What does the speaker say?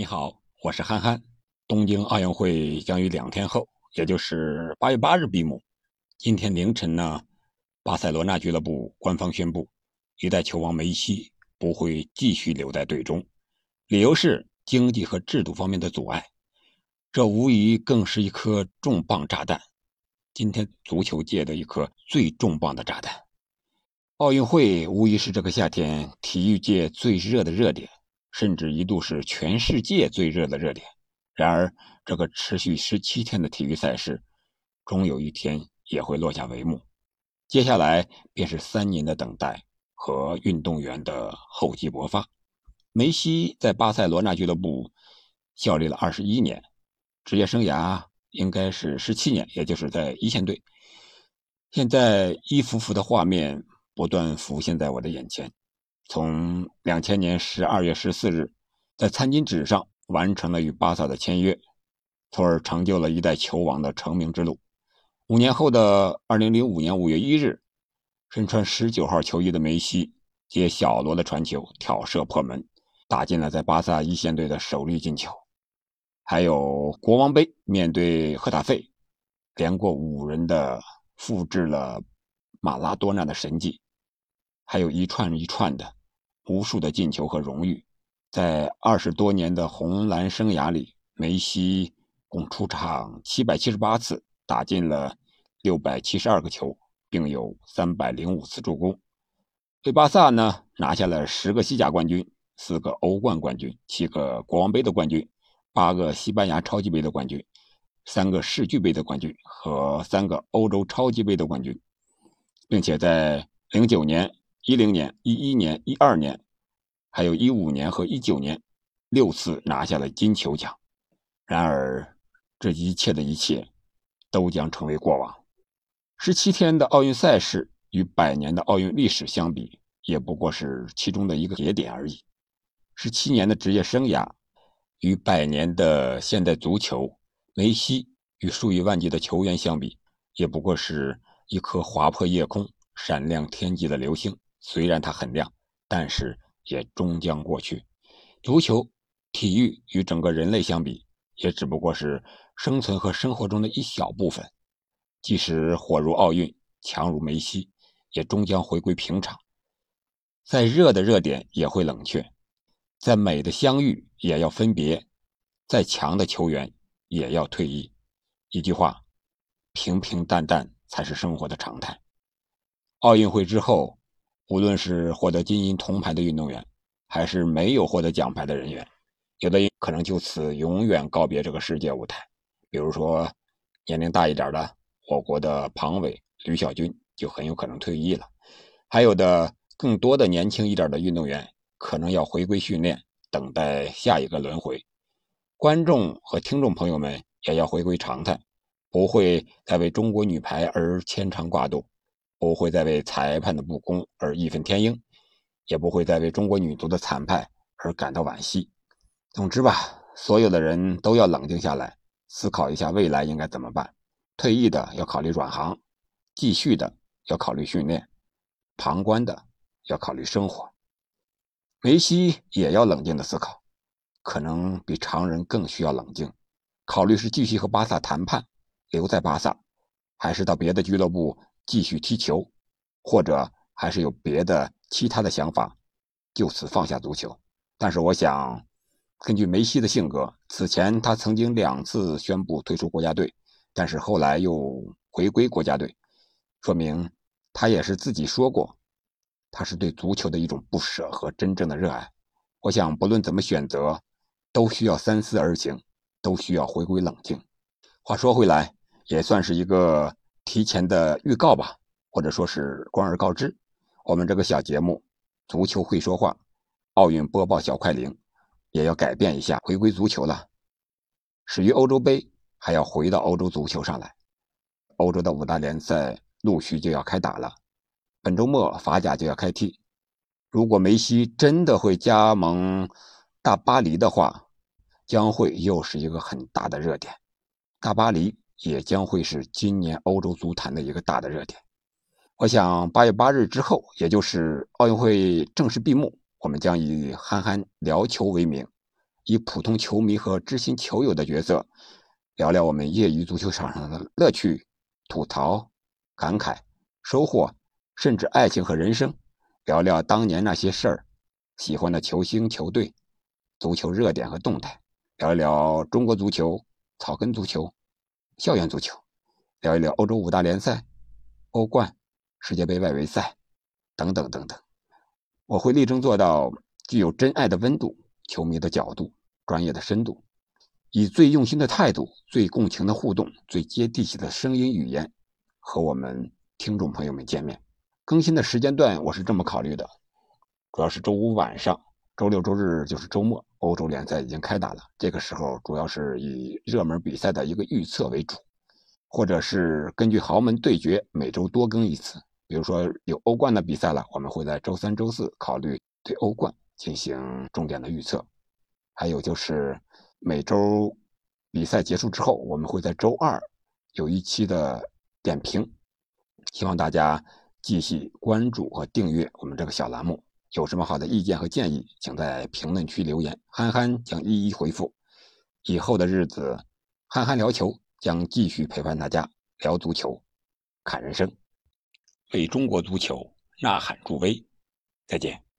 你好，我是憨憨。东京奥运会将于两天后，也就是八月八日闭幕。今天凌晨呢，巴塞罗那俱乐部官方宣布，一代球王梅西不会继续留在队中，理由是经济和制度方面的阻碍。这无疑更是一颗重磅炸弹，今天足球界的一颗最重磅的炸弹。奥运会无疑是这个夏天体育界最热的热点，甚至一度是全世界最热的热点。然而，这个持续十七天的体育赛事，终有一天。也会落下帷幕，接下来便是三年的等待和运动员的厚积薄发。梅西在巴塞罗那俱乐部效力了二十一年，职业生涯应该是十七年，也就是在一线队。现在一幅幅的画面不断浮现在我的眼前，从两千年十二月十四日在餐巾纸上完成了与巴萨的签约，从而成就了一代球王的成名之路。五年后的二零零五年五月一日，身穿十九号球衣的梅西接小罗的传球，挑射破门，打进了在巴萨一线队的首粒进球。还有国王杯面对赫塔费，连过五人的复制了马拉多纳的神迹。还有一串一串的无数的进球和荣誉，在二十多年的红蓝生涯里，梅西共出场七百七十八次。打进了六百七十二个球，并有三百零五次助攻。为巴萨呢拿下了十个西甲冠军、四个欧冠冠军、七个国王杯的冠军、八个西班牙超级杯的冠军、三个世俱杯的冠军和三个欧洲超级杯的冠军，并且在零九年、一零年、一一年、一二年，还有一五年和一九年六次拿下了金球奖。然而，这一切的一切。都将成为过往。十七天的奥运赛事与百年的奥运历史相比，也不过是其中的一个节点而已。十七年的职业生涯与百年的现代足球，梅西与数以万计的球员相比，也不过是一颗划破夜空、闪亮天际的流星。虽然它很亮，但是也终将过去。足球、体育与整个人类相比，也只不过是。生存和生活中的一小部分，即使火如奥运，强如梅西，也终将回归平常。再热的热点也会冷却，再美的相遇也要分别，再强的球员也要退役。一句话，平平淡淡才是生活的常态。奥运会之后，无论是获得金银铜牌的运动员，还是没有获得奖牌的人员，有的人可能就此永远告别这个世界舞台。比如说，年龄大一点的我国的庞伟、吕小军就很有可能退役了，还有的更多的年轻一点的运动员可能要回归训练，等待下一个轮回。观众和听众朋友们也要回归常态，不会再为中国女排而牵肠挂肚，不会再为裁判的不公而义愤填膺，也不会再为中国女足的惨败而感到惋惜。总之吧，所有的人都要冷静下来。思考一下未来应该怎么办？退役的要考虑转行，继续的要考虑训练，旁观的要考虑生活。梅西也要冷静的思考，可能比常人更需要冷静。考虑是继续和巴萨谈判，留在巴萨，还是到别的俱乐部继续踢球，或者还是有别的其他的想法，就此放下足球。但是我想。根据梅西的性格，此前他曾经两次宣布退出国家队，但是后来又回归国家队，说明他也是自己说过，他是对足球的一种不舍和真正的热爱。我想，不论怎么选择，都需要三思而行，都需要回归冷静。话说回来，也算是一个提前的预告吧，或者说是广而告之。我们这个小节目《足球会说话》，奥运播报小快灵。也要改变一下，回归足球了。始于欧洲杯，还要回到欧洲足球上来。欧洲的五大联赛陆续就要开打了，本周末法甲就要开踢。如果梅西真的会加盟大巴黎的话，将会又是一个很大的热点。大巴黎也将会是今年欧洲足坛的一个大的热点。我想八月八日之后，也就是奥运会正式闭幕。我们将以憨憨聊球为名，以普通球迷和知心球友的角色，聊聊我们业余足球场上的乐趣、吐槽、感慨、收获，甚至爱情和人生，聊聊当年那些事儿，喜欢的球星、球队、足球热点和动态，聊一聊中国足球、草根足球、校园足球，聊一聊欧洲五大联赛、欧冠、世界杯外围赛等等等等。我会力争做到具有真爱的温度。球迷的角度，专业的深度，以最用心的态度、最共情的互动、最接地气的声音语言，和我们听众朋友们见面。更新的时间段我是这么考虑的：主要是周五晚上，周六周日就是周末。欧洲联赛已经开打了，这个时候主要是以热门比赛的一个预测为主，或者是根据豪门对决，每周多更一次。比如说有欧冠的比赛了，我们会在周三、周四考虑对欧冠。进行重点的预测，还有就是每周比赛结束之后，我们会在周二有一期的点评，希望大家继续关注和订阅我们这个小栏目。有什么好的意见和建议，请在评论区留言，憨憨将一一回复。以后的日子，憨憨聊球将继续陪伴大家聊足球、看人生，为中国足球呐喊助威。再见。